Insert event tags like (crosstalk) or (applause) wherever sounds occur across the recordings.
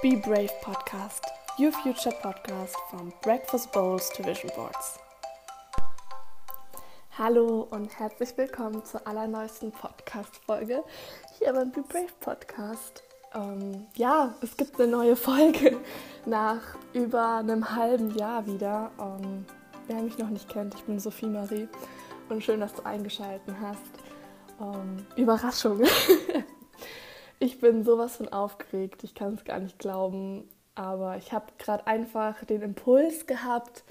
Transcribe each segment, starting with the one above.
Be Brave Podcast, your future podcast from Breakfast Bowls to Vision Boards. Hallo und herzlich willkommen zur allerneuesten Podcast-Folge hier beim Be Brave Podcast. Ähm, ja, es gibt eine neue Folge (laughs) nach über einem halben Jahr wieder. Ähm, wer mich noch nicht kennt, ich bin Sophie Marie und schön, dass du eingeschaltet hast. Ähm, Überraschung. (laughs) ich bin sowas von aufgeregt, ich kann es gar nicht glauben, aber ich habe gerade einfach den Impuls gehabt,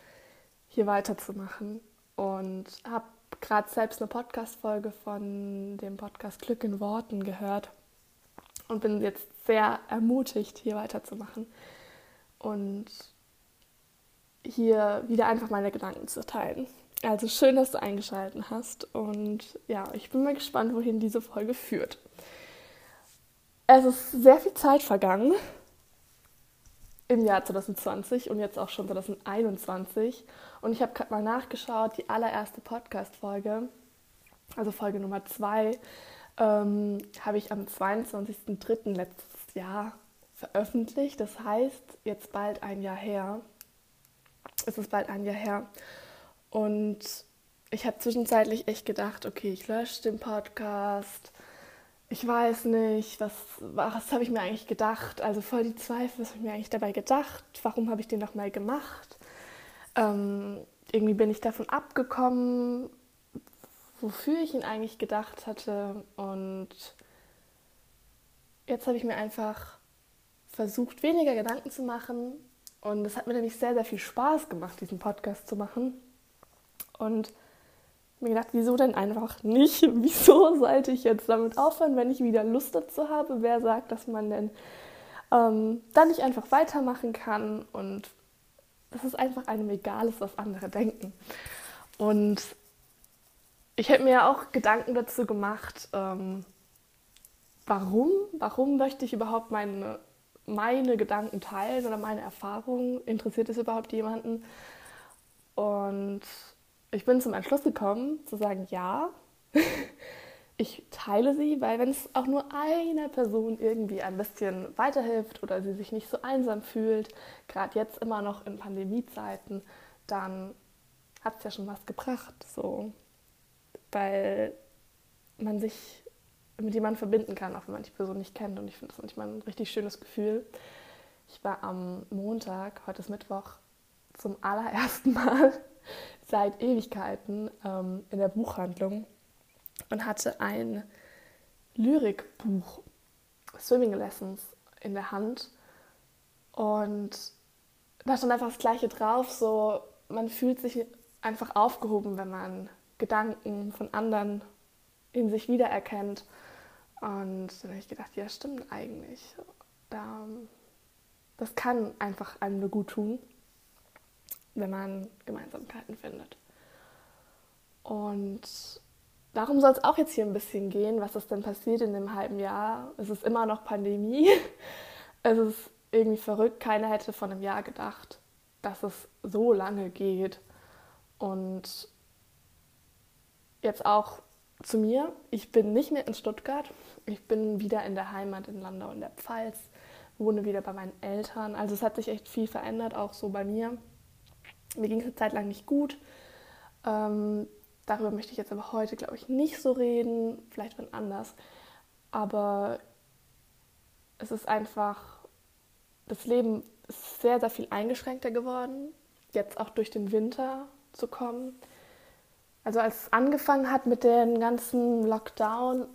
hier weiterzumachen und habe gerade selbst eine Podcast-Folge von dem Podcast Glück in Worten gehört und bin jetzt sehr ermutigt, hier weiterzumachen und hier wieder einfach meine Gedanken zu teilen. Also schön, dass du eingeschaltet hast und ja, ich bin mal gespannt, wohin diese Folge führt. Es ist sehr viel Zeit vergangen im Jahr 2020 und jetzt auch schon 2021 und ich habe gerade mal nachgeschaut, die allererste Podcast-Folge, also Folge Nummer 2, ähm, habe ich am 22.03. letztes Jahr veröffentlicht. Das heißt, jetzt bald ein Jahr her. Es ist bald ein Jahr her. Und ich habe zwischenzeitlich echt gedacht, okay, ich lösche den Podcast. Ich weiß nicht, was, was habe ich mir eigentlich gedacht? Also voll die Zweifel, was habe ich mir eigentlich dabei gedacht? Warum habe ich den nochmal gemacht? Ähm, irgendwie bin ich davon abgekommen, wofür ich ihn eigentlich gedacht hatte. Und jetzt habe ich mir einfach versucht, weniger Gedanken zu machen. Und es hat mir nämlich sehr, sehr viel Spaß gemacht, diesen Podcast zu machen. Und mir gedacht, wieso denn einfach nicht? (laughs) Wieso sollte ich jetzt damit aufhören, wenn ich wieder Lust dazu habe? Wer sagt, dass man denn ähm, dann nicht einfach weitermachen kann und dass es einfach einem egal ist, was andere denken. Und ich hätte mir ja auch Gedanken dazu gemacht, ähm, warum, warum möchte ich überhaupt meine, meine Gedanken teilen oder meine Erfahrungen? Interessiert es überhaupt jemanden? Und ich bin zum Entschluss gekommen, zu sagen, ja, (laughs) ich teile sie, weil wenn es auch nur einer Person irgendwie ein bisschen weiterhilft oder sie sich nicht so einsam fühlt, gerade jetzt immer noch in Pandemiezeiten, dann hat es ja schon was gebracht, so, weil man sich mit jemandem verbinden kann, auch wenn man die Person nicht kennt. Und ich finde das manchmal ein richtig schönes Gefühl. Ich war am Montag, heute ist Mittwoch, zum allerersten (laughs) Mal seit Ewigkeiten ähm, in der Buchhandlung und hatte ein Lyrikbuch, Swimming Lessons, in der Hand. Und da stand einfach das Gleiche drauf, so man fühlt sich einfach aufgehoben, wenn man Gedanken von anderen in sich wiedererkennt. Und dann habe ich gedacht, ja, stimmt eigentlich. das kann einfach einem nur gut tun wenn man Gemeinsamkeiten findet. Und darum soll es auch jetzt hier ein bisschen gehen, was ist denn passiert in dem halben Jahr. Es ist immer noch Pandemie. (laughs) Es ist irgendwie verrückt. Keiner hätte von einem Jahr gedacht, dass es so lange geht. Und jetzt auch zu mir. Ich bin nicht mehr in Stuttgart. Ich bin wieder in der Heimat in Landau in der Pfalz. Wohne wieder bei meinen Eltern. Also es hat sich echt viel verändert, auch so bei mir. Mir ging es eine Zeit lang nicht gut. Ähm, darüber möchte ich jetzt aber heute, glaube ich, nicht so reden. Vielleicht wann anders. Aber es ist einfach, das Leben ist sehr, sehr viel eingeschränkter geworden. Jetzt auch durch den Winter zu kommen. Also als es angefangen hat mit dem ganzen Lockdown,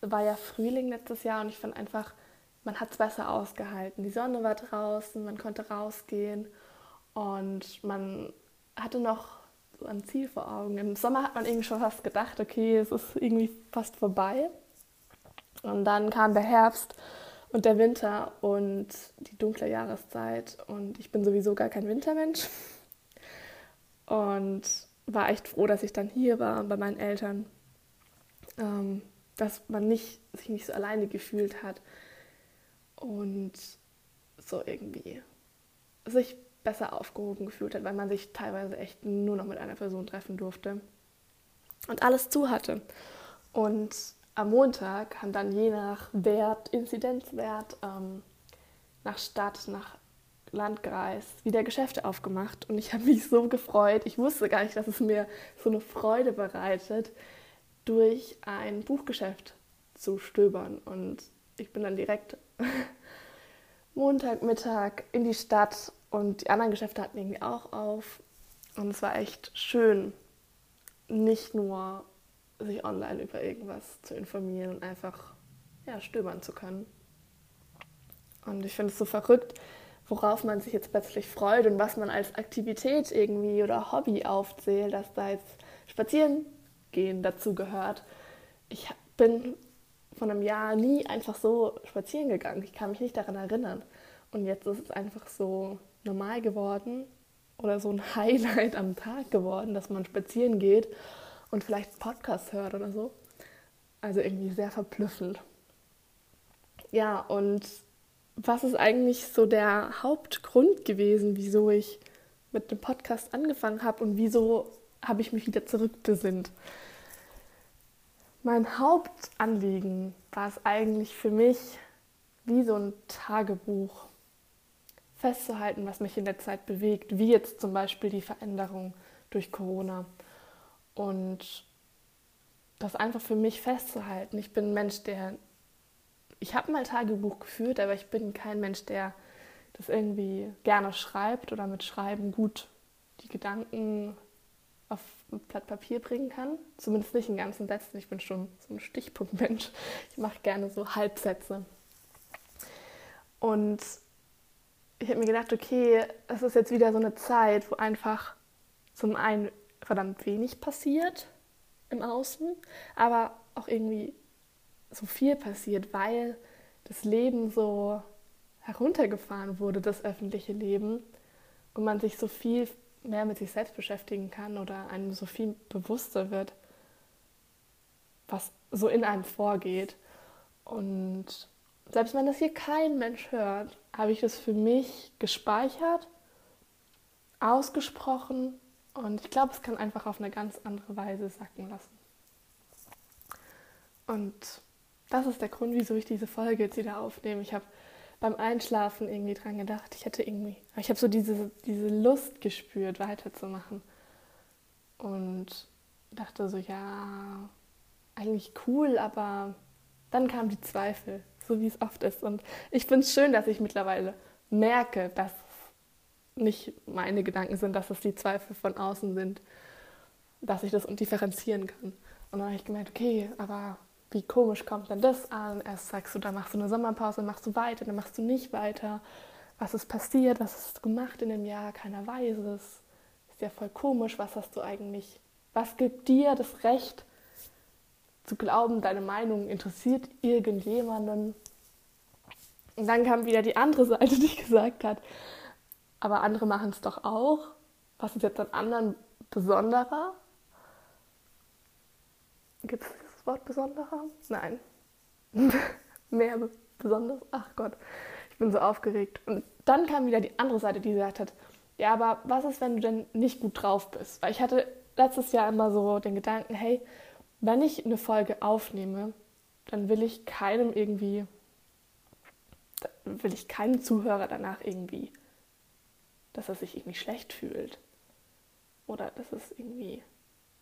war ja Frühling letztes Jahr und ich fand einfach, man hat es besser ausgehalten. Die Sonne war draußen, man konnte rausgehen und man hatte noch so ein Ziel vor Augen. Im Sommer hat man irgendwie schon fast gedacht, okay, es ist irgendwie fast vorbei. Und dann kam der Herbst und der Winter und die dunkle Jahreszeit. Und ich bin sowieso gar kein Wintermensch. Und war echt froh, dass ich dann hier war bei meinen Eltern. Ähm, dass man nicht, sich nicht so alleine gefühlt hat. Und so irgendwie sich besser aufgehoben gefühlt hat, weil man sich teilweise echt nur noch mit einer Person treffen durfte und alles zu hatte. Und am Montag haben dann je nach Wert, Inzidenzwert, ähm, nach Stadt, nach Landkreis wieder Geschäfte aufgemacht und ich habe mich so gefreut. Ich wusste gar nicht, dass es mir so eine Freude bereitet, durch ein Buchgeschäft zu stöbern. Und ich bin dann direkt (laughs) Montagmittag in die Stadt und die anderen Geschäfte hatten irgendwie auch auf. Und es war echt schön, nicht nur sich online über irgendwas zu informieren und einfach ja, stöbern zu können. Und ich finde es so verrückt, worauf man sich jetzt plötzlich freut und was man als Aktivität irgendwie oder Hobby aufzählt, dass da jetzt spazieren gehen dazu gehört. Ich bin von einem Jahr nie einfach so spazieren gegangen. Ich kann mich nicht daran erinnern. Und jetzt ist es einfach so normal geworden oder so ein (laughs) Highlight am Tag geworden, dass man spazieren geht und vielleicht Podcast hört oder so. Also irgendwie sehr verblüffend. Ja, und was ist eigentlich so der Hauptgrund gewesen, wieso ich mit dem Podcast angefangen habe und wieso habe ich mich wieder zurückbesinnt? Mein Hauptanliegen war es eigentlich für mich, wie so ein Tagebuch festzuhalten, was mich in der Zeit bewegt, wie jetzt zum Beispiel die Veränderung durch Corona. Und das einfach für mich festzuhalten. Ich bin ein Mensch, der ich habe mal Tagebuch geführt, aber ich bin kein Mensch, der das irgendwie gerne schreibt oder mit Schreiben gut die Gedanken auf ein Blatt Papier bringen kann. Zumindest nicht in ganzen Sätzen. Ich bin schon so ein Stichpunktmensch. Ich mache gerne so Halbsätze. Und ich habe mir gedacht, okay, es ist jetzt wieder so eine Zeit, wo einfach zum einen verdammt wenig passiert im Außen, aber auch irgendwie so viel passiert, weil das Leben so heruntergefahren wurde, das öffentliche Leben, und man sich so viel mehr mit sich selbst beschäftigen kann oder einem so viel bewusster wird, was so in einem vorgeht. Und selbst wenn das hier kein Mensch hört, habe ich das für mich gespeichert, ausgesprochen und ich glaube, es kann einfach auf eine ganz andere Weise sacken lassen. Und das ist der Grund, wieso ich diese Folge jetzt wieder aufnehme. Ich habe beim Einschlafen irgendwie dran gedacht. Ich hätte irgendwie, ich habe so diese, diese Lust gespürt, weiterzumachen. Und dachte so, ja, eigentlich cool, aber dann kamen die Zweifel, so wie es oft ist. Und ich finde es schön, dass ich mittlerweile merke, dass es nicht meine Gedanken sind, dass es die Zweifel von außen sind, dass ich das differenzieren kann. Und dann habe ich gemerkt, okay, aber wie komisch kommt denn das an? Erst sagst du, da machst du eine Sommerpause, machst du weiter, dann machst du nicht weiter. Was ist passiert? Was hast du gemacht in dem Jahr? Keiner weiß es. Ist ja voll komisch. Was hast du eigentlich? Was gibt dir das Recht zu glauben, deine Meinung interessiert irgendjemanden? Und dann kam wieder die andere Seite, (laughs) die gesagt hat, aber andere machen es doch auch. Was ist jetzt an anderen besonderer? Gibt es Wort besonderer? Nein. (laughs) Mehr besonders? Ach Gott, ich bin so aufgeregt. Und dann kam wieder die andere Seite, die gesagt hat, ja, aber was ist, wenn du denn nicht gut drauf bist? Weil ich hatte letztes Jahr immer so den Gedanken, hey, wenn ich eine Folge aufnehme, dann will ich keinem irgendwie, will ich keinen Zuhörer danach irgendwie, dass er sich irgendwie schlecht fühlt. Oder dass es irgendwie,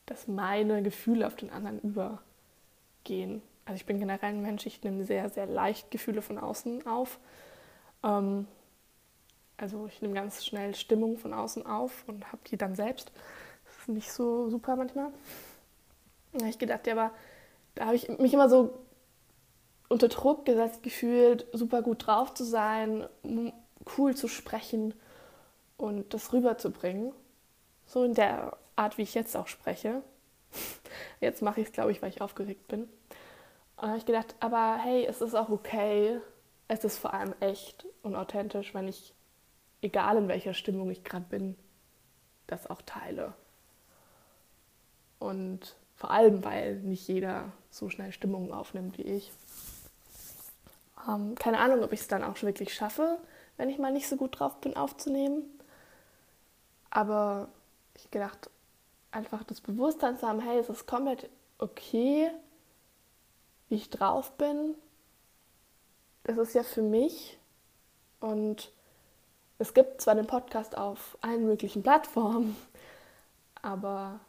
dass meine Gefühle auf den anderen über, gehen. Also ich bin generell ein Mensch, ich nehme sehr, sehr leicht Gefühle von außen auf. Ähm, also ich nehme ganz schnell Stimmung von außen auf und habe die dann selbst. Das ist nicht so super manchmal. Da habe ich gedacht, ja, aber da habe ich mich immer so unter Druck gesetzt gefühlt, super gut drauf zu sein, cool zu sprechen und das rüberzubringen. So in der Art, wie ich jetzt auch spreche. (laughs) Jetzt mache ich es, glaube ich, weil ich aufgeregt bin. Und dann habe ich gedacht, aber hey, es ist auch okay. Es ist vor allem echt und authentisch, wenn ich, egal in welcher Stimmung ich gerade bin, das auch teile. Und vor allem, weil nicht jeder so schnell Stimmungen aufnimmt wie ich. Ähm, keine Ahnung, ob ich es dann auch wirklich schaffe, wenn ich mal nicht so gut drauf bin, aufzunehmen. Aber ich gedacht, einfach das Bewusstsein zu haben, hey, es ist komplett okay, wie ich drauf bin. Das ist ja für mich Und es gibt zwar den Podcast auf allen möglichen Plattformen, (laughs) aber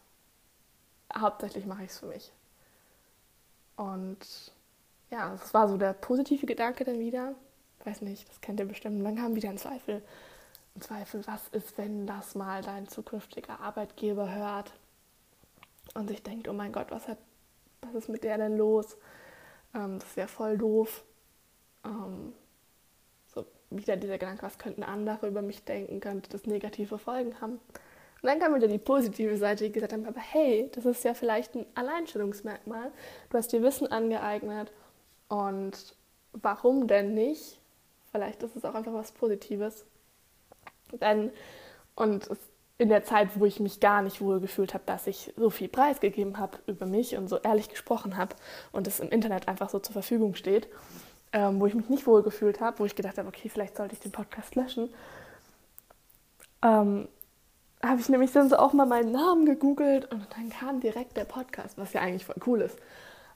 hauptsächlich mache ich es für mich. Und ja, das war so der positive Gedanke dann wieder. Weiß nicht, das kennt ihr bestimmt. Und dann kam wieder ein Zweifel. Ein Zweifel, was ist, wenn das mal dein zukünftiger Arbeitgeber hört und sich denkt, oh mein Gott, was, hat, was ist mit der denn los? Ähm, das ja voll doof. Ähm, so wieder dieser Gedanke, was könnten andere über mich denken, könnte das negative Folgen haben. Und dann kam wieder die positive Seite, die gesagt haben, aber hey, das ist ja vielleicht ein Alleinstellungsmerkmal. Du hast dir Wissen angeeignet und warum denn nicht? Vielleicht ist es auch einfach was Positives. Denn, und in der Zeit, wo ich mich gar nicht wohl gefühlt habe, dass ich so viel preisgegeben habe über mich und so ehrlich gesprochen habe und es im Internet einfach so zur Verfügung steht, ähm, wo ich mich nicht wohl gefühlt habe, wo ich gedacht habe, okay, vielleicht sollte ich den Podcast löschen, ähm, habe ich nämlich dann so auch mal meinen Namen gegoogelt und dann kam direkt der Podcast, was ja eigentlich voll cool ist.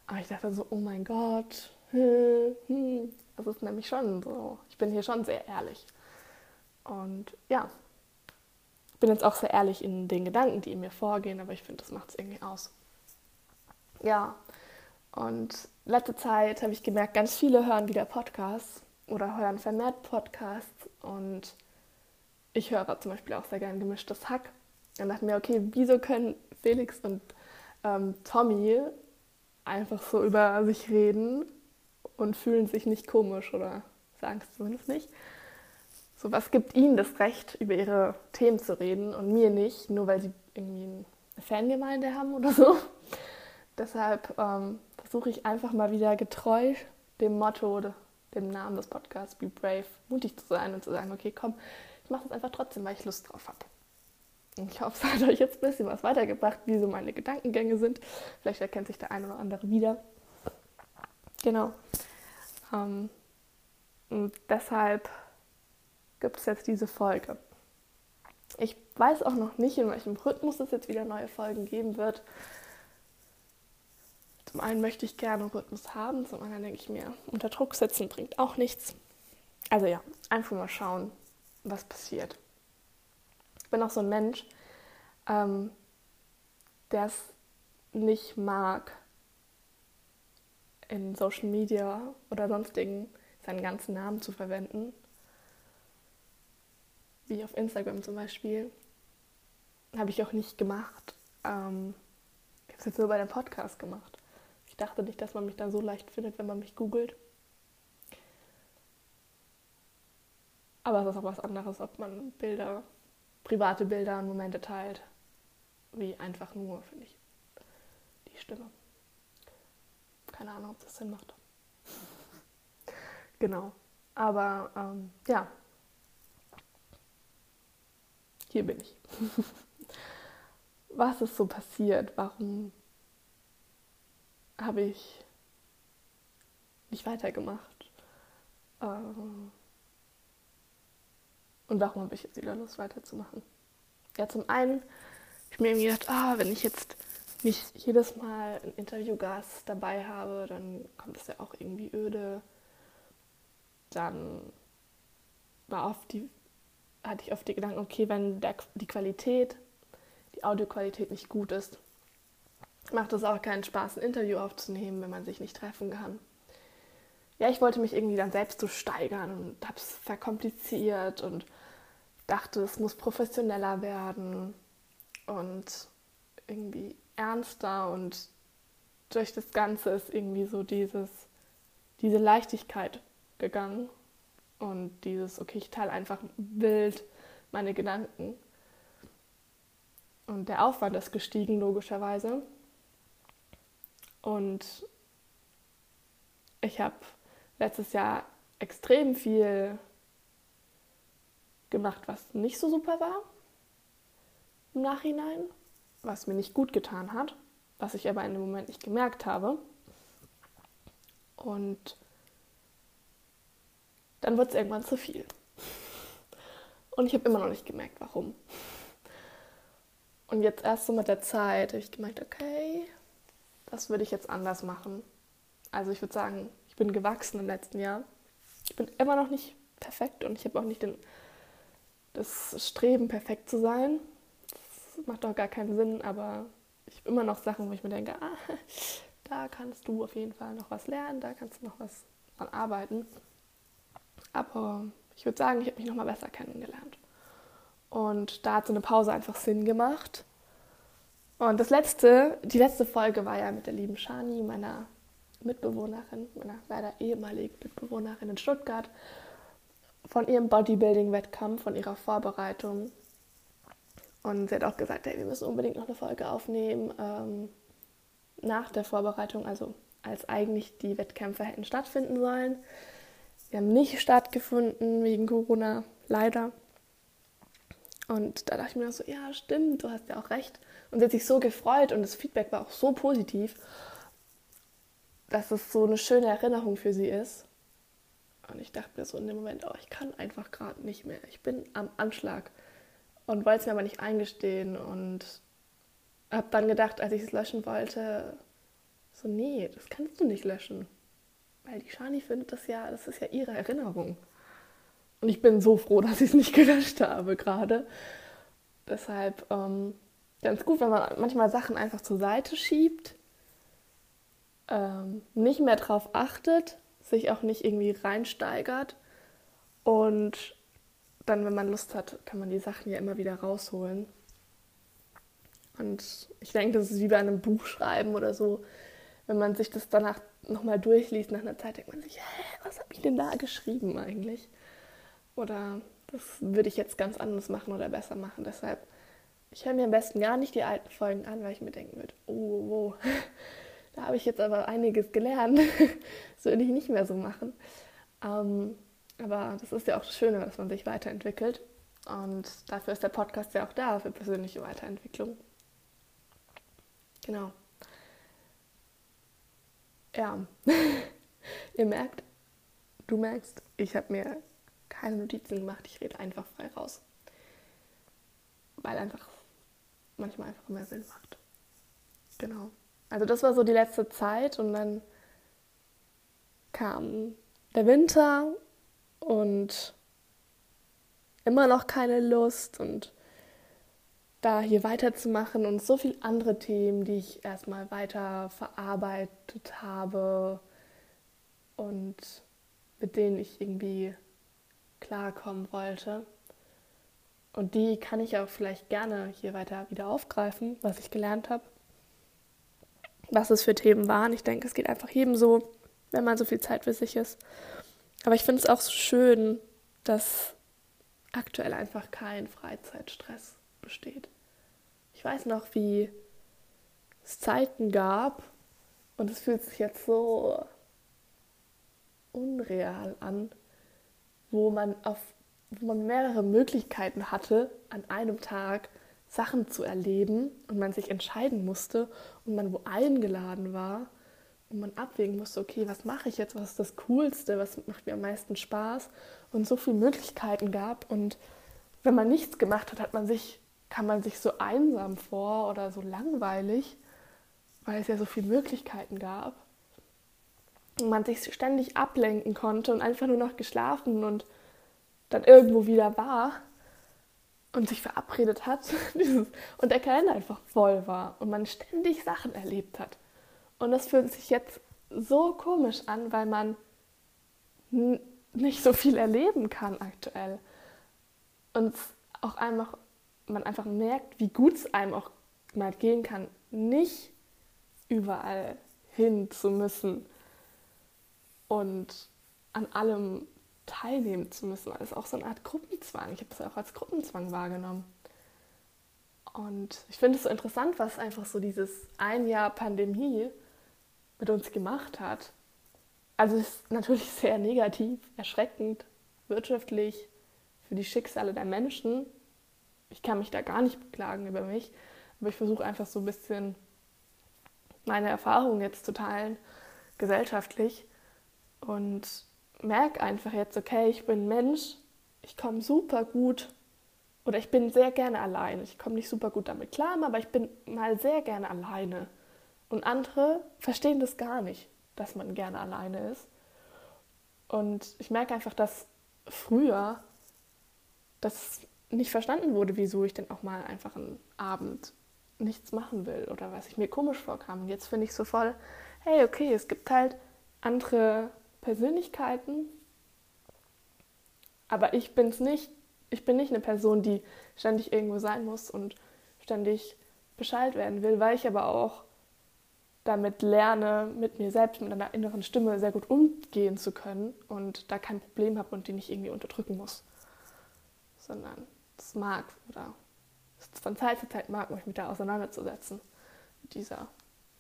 Aber ich dachte so, oh mein Gott, hm, hm. das ist nämlich schon so. Ich bin hier schon sehr ehrlich. Und ja, bin jetzt auch sehr ehrlich in den Gedanken, die in mir vorgehen, aber ich finde, das macht es irgendwie aus. Ja, und letzte Zeit habe ich gemerkt, ganz viele hören wieder Podcasts oder hören vermehrt Podcasts und ich höre zum Beispiel auch sehr gern gemischtes Hack. Und dachte mir, okay, wieso können Felix und ähm, Tommy einfach so über sich reden und fühlen sich nicht komisch oder sagen es zumindest nicht. So, was gibt ihnen das Recht, über ihre Themen zu reden und mir nicht, nur weil sie irgendwie eine Fangemeinde haben oder so. (laughs) Deshalb ähm, versuche ich einfach mal wieder getreu dem Motto, dem Namen des Podcasts, Be Brave, mutig zu sein und zu sagen, okay, komm, ich mache das einfach trotzdem, weil ich Lust drauf habe. Ich hoffe, es hat euch jetzt ein bisschen was weitergebracht, wie so meine Gedankengänge sind. Vielleicht erkennt sich der eine oder andere wieder. Genau. Ähm, und deshalb gibt es jetzt diese Folge. Ich weiß auch noch nicht, in welchem Rhythmus es jetzt wieder neue Folgen geben wird. Zum einen möchte ich gerne Rhythmus haben, zum anderen denke ich mir, unter Druck setzen bringt auch nichts. Also ja, einfach mal schauen, was passiert. Ich bin auch so ein Mensch, ähm, der es nicht mag, in Social Media oder sonstigen seinen ganzen Namen zu verwenden. Wie auf Instagram zum Beispiel. Habe ich auch nicht gemacht. Ähm, ich habe es jetzt nur bei dem Podcast gemacht. Ich dachte nicht, dass man mich da so leicht findet, wenn man mich googelt. Aber es ist auch was anderes, ob man Bilder, private Bilder und Momente teilt, wie einfach nur, finde ich, die Stimme. Keine Ahnung, ob das Sinn macht. (laughs) genau. Aber ähm, ja, hier bin ich. (laughs) Was ist so passiert? Warum habe ich nicht weitergemacht? Ähm, und warum habe ich jetzt wieder Lust weiterzumachen? Ja, zum einen habe ich mir irgendwie gedacht, ah, wenn ich jetzt nicht jedes Mal einen Interviewgast dabei habe, dann kommt es ja auch irgendwie öde. Dann war oft die, hatte ich oft die Gedanken, okay, wenn der, die Qualität, die Audioqualität nicht gut ist, macht es auch keinen Spaß, ein Interview aufzunehmen, wenn man sich nicht treffen kann. Ja, ich wollte mich irgendwie dann selbst so steigern und habe es verkompliziert und dachte, es muss professioneller werden und irgendwie ernster und durch das Ganze ist irgendwie so dieses, diese Leichtigkeit gegangen und dieses, okay, ich teile einfach wild meine Gedanken. Und der Aufwand ist gestiegen, logischerweise. Und ich habe letztes Jahr extrem viel gemacht, was nicht so super war im Nachhinein, was mir nicht gut getan hat, was ich aber in dem Moment nicht gemerkt habe. Und dann wird es irgendwann zu viel. Und ich habe immer noch nicht gemerkt, warum. Und jetzt erst so mit der Zeit habe ich gemerkt, okay, das würde ich jetzt anders machen. Also ich würde sagen, ich bin gewachsen im letzten Jahr. Ich bin immer noch nicht perfekt und ich habe auch nicht den, das Streben, perfekt zu sein. Das macht doch gar keinen Sinn, aber ich habe immer noch Sachen, wo ich mir denke, ah, (laughs) da kannst du auf jeden Fall noch was lernen, da kannst du noch was dran arbeiten. Aber ich würde sagen, ich habe mich noch mal besser kennengelernt. Und da hat so eine Pause einfach Sinn gemacht. Und das letzte, die letzte Folge war ja mit der lieben Shani, meiner Mitbewohnerin, meiner leider ehemaligen Mitbewohnerin in Stuttgart, von ihrem Bodybuilding-Wettkampf, von ihrer Vorbereitung. Und sie hat auch gesagt, hey, wir müssen unbedingt noch eine Folge aufnehmen ähm, nach der Vorbereitung, also als eigentlich die Wettkämpfe hätten stattfinden sollen. Sie haben nicht stattgefunden wegen Corona, leider. Und da dachte ich mir so, ja, stimmt, du hast ja auch recht. Und sie hat sich so gefreut und das Feedback war auch so positiv, dass es so eine schöne Erinnerung für sie ist. Und ich dachte mir so in dem Moment, oh, ich kann einfach gerade nicht mehr. Ich bin am Anschlag und wollte es mir aber nicht eingestehen und habe dann gedacht, als ich es löschen wollte, so, nee, das kannst du nicht löschen. Weil die Shani findet das ja, das ist ja ihre Erinnerung. Und ich bin so froh, dass ich es nicht (laughs) gelöscht habe gerade. Deshalb ähm, ganz gut, wenn man manchmal Sachen einfach zur Seite schiebt, ähm, nicht mehr drauf achtet, sich auch nicht irgendwie reinsteigert und dann, wenn man Lust hat, kann man die Sachen ja immer wieder rausholen. Und ich denke, das ist wie bei einem Buch schreiben oder so. Wenn man sich das danach nochmal durchliest, nach einer Zeit denkt man sich, hä, was habe ich denn da geschrieben eigentlich? Oder das würde ich jetzt ganz anders machen oder besser machen. Deshalb, ich höre mir am besten gar nicht die alten Folgen an, weil ich mir denken würde, oh, wo, da habe ich jetzt aber einiges gelernt. (laughs) das würde ich nicht mehr so machen. Ähm, aber das ist ja auch das Schöne, dass man sich weiterentwickelt. Und dafür ist der Podcast ja auch da, für persönliche Weiterentwicklung. Genau. Ja, (laughs) ihr merkt, du merkst, ich habe mir keine Notizen gemacht, ich rede einfach frei raus. Weil einfach manchmal einfach mehr Sinn macht. Genau. Also das war so die letzte Zeit und dann kam der Winter und immer noch keine Lust und da hier weiterzumachen und so viele andere Themen, die ich erstmal weiter verarbeitet habe und mit denen ich irgendwie klarkommen wollte. Und die kann ich auch vielleicht gerne hier weiter wieder aufgreifen, was ich gelernt habe, was es für Themen waren. Ich denke, es geht einfach jedem so, wenn man so viel Zeit für sich ist. Aber ich finde es auch so schön, dass aktuell einfach kein Freizeitstress besteht. Ich weiß noch, wie es Zeiten gab und es fühlt sich jetzt so unreal an, wo man auf wo man mehrere Möglichkeiten hatte, an einem Tag Sachen zu erleben und man sich entscheiden musste und man wo eingeladen war und man abwägen musste, okay, was mache ich jetzt, was ist das Coolste, was macht mir am meisten Spaß? Und so viele Möglichkeiten gab und wenn man nichts gemacht hat, hat man sich, kam man sich so einsam vor oder so langweilig, weil es ja so viele Möglichkeiten gab und man sich ständig ablenken konnte und einfach nur noch geschlafen und dann irgendwo wieder war und sich verabredet hat (laughs) und der Kalender einfach voll war und man ständig Sachen erlebt hat. Und das fühlt sich jetzt so komisch an, weil man nicht so viel erleben kann aktuell. Und auch einfach, man einfach merkt, wie gut es einem auch mal gehen kann, nicht überall hin zu müssen und an allem teilnehmen zu müssen. Das ist auch so eine Art Gruppenzwang. Ich habe es auch als Gruppenzwang wahrgenommen. Und ich finde es so interessant, was einfach so dieses ein Jahr Pandemie mit uns gemacht hat. Also es ist natürlich (laughs) sehr negativ, erschreckend, wirtschaftlich, für die Schicksale der Menschen. Ich kann mich da gar nicht beklagen über mich, aber ich versuche einfach so ein bisschen meine Erfahrungen jetzt zu teilen, gesellschaftlich. Und merke einfach jetzt, okay, ich bin Mensch, ich komme super gut oder ich bin sehr gerne alleine. Ich komme nicht super gut damit klar, aber ich bin mal sehr gerne alleine. Und andere verstehen das gar nicht, dass man gerne alleine ist. Und ich merke einfach, dass früher das nicht verstanden wurde, wieso ich denn auch mal einfach einen Abend nichts machen will oder was ich mir komisch vorkam. Und jetzt finde ich so voll, hey, okay, es gibt halt andere Persönlichkeiten, aber ich bin's nicht. Ich bin nicht eine Person, die ständig irgendwo sein muss und ständig Bescheid werden will, weil ich aber auch damit lerne, mit mir selbst, mit einer inneren Stimme sehr gut umgehen zu können und da kein Problem habe und die nicht irgendwie unterdrücken muss, sondern es mag oder es von Zeit zu Zeit mag, mich mit da auseinanderzusetzen, mit dieser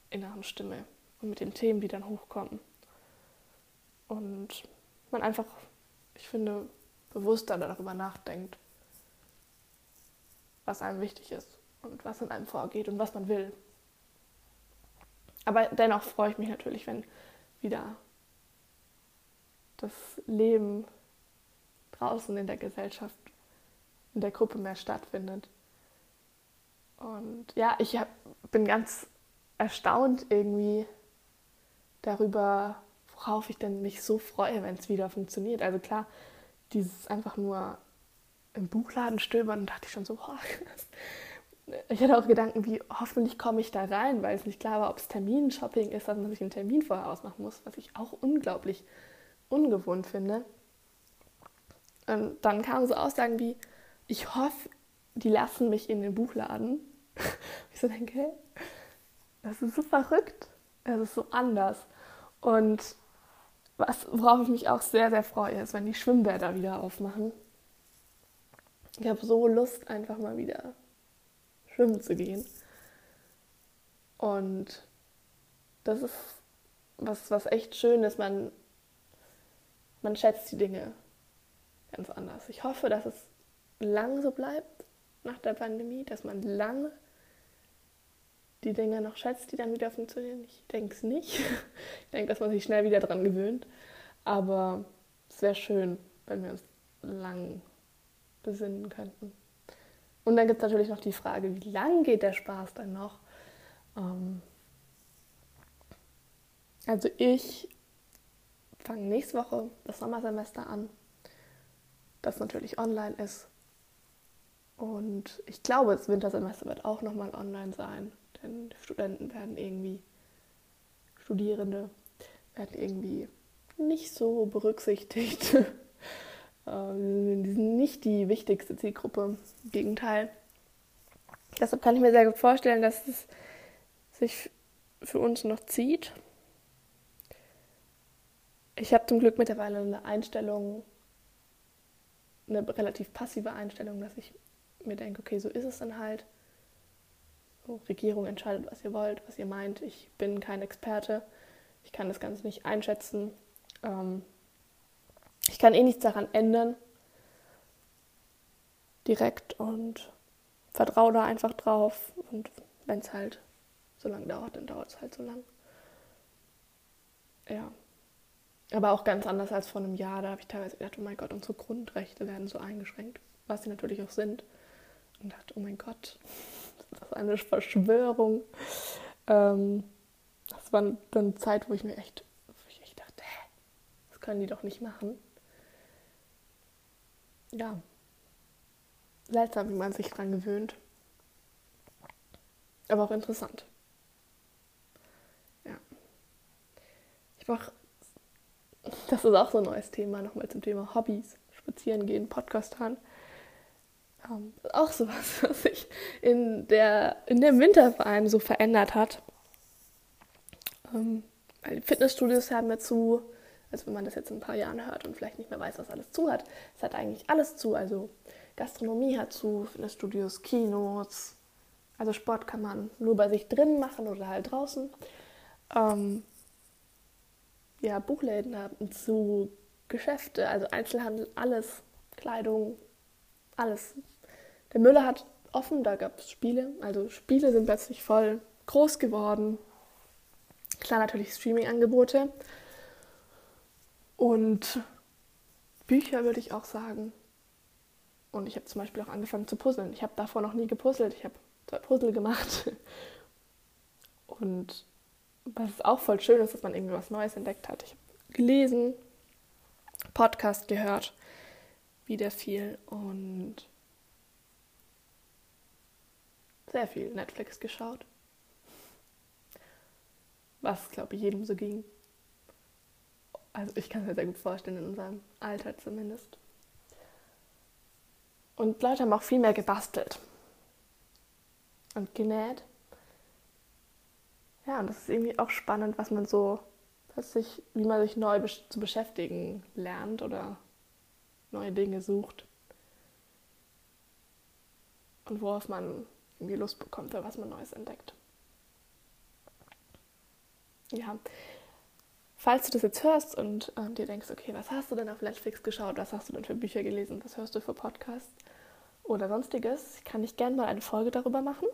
inneren Stimme und mit den Themen, die dann hochkommen. Und man einfach, ich finde, bewusster darüber nachdenkt, was einem wichtig ist und was in einem vorgeht und was man will. Aber dennoch freue ich mich natürlich, wenn wieder das Leben draußen in der Gesellschaft, in der Gruppe mehr stattfindet. Und ja, ich hab, bin ganz erstaunt irgendwie darüber, worauf ich denn mich so freue, wenn es wieder funktioniert. Also klar, dieses einfach nur im Buchladen stöbern, dachte ich schon so, boah, ich hatte auch Gedanken wie, hoffentlich komme ich da rein, weil es nicht klar war, ob es Terminshopping ist, dass man sich einen Termin vorher ausmachen muss, was ich auch unglaublich ungewohnt finde. Und dann kamen so Aussagen wie, ich hoffe, die lassen mich in den Buchladen. (laughs) ich so denke, das ist so verrückt, das ist so anders. Und was, worauf ich mich auch sehr, sehr freue, ist, wenn die Schwimmbäder wieder aufmachen. Ich habe so Lust, einfach mal wieder schwimmen zu gehen. Und das ist was, was echt schön ist. Man, man schätzt die Dinge ganz anders. Ich hoffe, dass es lang so bleibt nach der Pandemie, dass man lange die Dinge noch schätzt, die dann wieder funktionieren. Ich denke es nicht. Ich denke, dass man sich schnell wieder dran gewöhnt. Aber es wäre schön, wenn wir uns lang besinnen könnten. Und dann gibt es natürlich noch die Frage, wie lang geht der Spaß dann noch? Ähm also ich fange nächste Woche das Sommersemester an, das natürlich online ist. Und ich glaube, das Wintersemester wird auch nochmal online sein, denn Studenten werden irgendwie, Studierende werden irgendwie nicht so berücksichtigt (laughs) ähm, die sind nicht die wichtigste Zielgruppe. Im Gegenteil. Deshalb kann ich mir sehr gut vorstellen, dass es sich für uns noch zieht. Ich habe zum Glück mittlerweile eine Einstellung, eine relativ passive Einstellung, dass ich mir denke, okay, so ist es dann halt. Regierung entscheidet, was ihr wollt, was ihr meint. Ich bin kein Experte. Ich kann das Ganze nicht einschätzen. Ähm, ich kann eh nichts daran ändern. Direkt und vertraue da einfach drauf. Und wenn es halt so lange dauert, dann dauert es halt so lang. Ja. Aber auch ganz anders als vor einem Jahr. Da habe ich teilweise gedacht, oh mein Gott, unsere Grundrechte werden so eingeschränkt. Was sie natürlich auch sind. Und dachte, oh mein Gott, das ist eine Verschwörung. Ähm, das war dann eine Zeit, wo ich mir echt, wo ich echt dachte, hä, das können die doch nicht machen ja, seltsam, wie man sich dran gewöhnt. Aber auch interessant. Ja. Ich mache, das ist auch so ein neues Thema, nochmal zum Thema Hobbys. Spazieren gehen, Podcast hören. Ähm, auch sowas, (laughs) was sich in, der, in dem Winter vor allem so verändert hat. Ähm, Fitnessstudios haben dazu also wenn man das jetzt in ein paar Jahren hört und vielleicht nicht mehr weiß, was alles zu hat, es hat eigentlich alles zu. Also Gastronomie hat zu, Fitnessstudios, Kinos, also Sport kann man nur bei sich drin machen oder halt draußen. Ähm, ja, Buchläden haben zu, Geschäfte, also Einzelhandel, alles, Kleidung, alles. Der Müller hat offen, da gab es Spiele, also Spiele sind plötzlich voll groß geworden. Klar, natürlich Streaming-Angebote, und Bücher würde ich auch sagen. Und ich habe zum Beispiel auch angefangen zu puzzeln. Ich habe davor noch nie gepuzzelt. Ich habe zwei Puzzle gemacht. (laughs) Und was auch voll schön ist, dass man irgendwie was Neues entdeckt hat. Ich habe gelesen, Podcast gehört. wieder viel und sehr viel Netflix geschaut. Was, glaube ich, jedem so ging. Also ich kann es mir sehr gut vorstellen, in unserem Alter zumindest. Und Leute haben auch viel mehr gebastelt und genäht. Ja, und das ist irgendwie auch spannend, was man so, was sich, wie man sich neu besch zu beschäftigen lernt oder neue Dinge sucht. Und worauf man irgendwie Lust bekommt oder was man Neues entdeckt. Ja, falls du das jetzt hörst und äh, dir denkst, okay, was hast du denn auf Netflix geschaut, was hast du denn für Bücher gelesen, was hörst du für Podcasts? Oder sonstiges, kann ich gerne mal eine Folge darüber machen,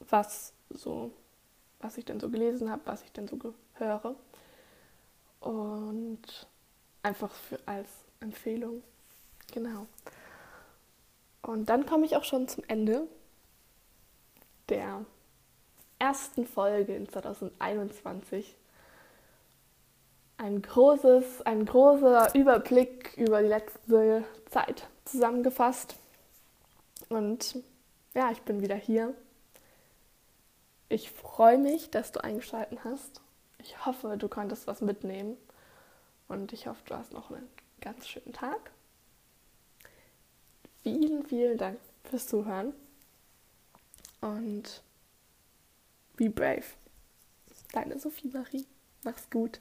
was so, was ich denn so gelesen habe, was ich denn so höre und einfach für, als Empfehlung, genau. Und dann komme ich auch schon zum Ende der ersten Folge in 2021. Ein großes, ein großer Überblick über die letzte Zeit zusammengefasst. Und ja, ich bin wieder hier. Ich freue mich, dass du eingeschaltet hast. Ich hoffe, du konntest was mitnehmen. Und ich hoffe, du hast noch einen ganz schönen Tag. Vielen, vielen Dank fürs Zuhören. Und be brave. Deine Sophie Marie. Mach's gut.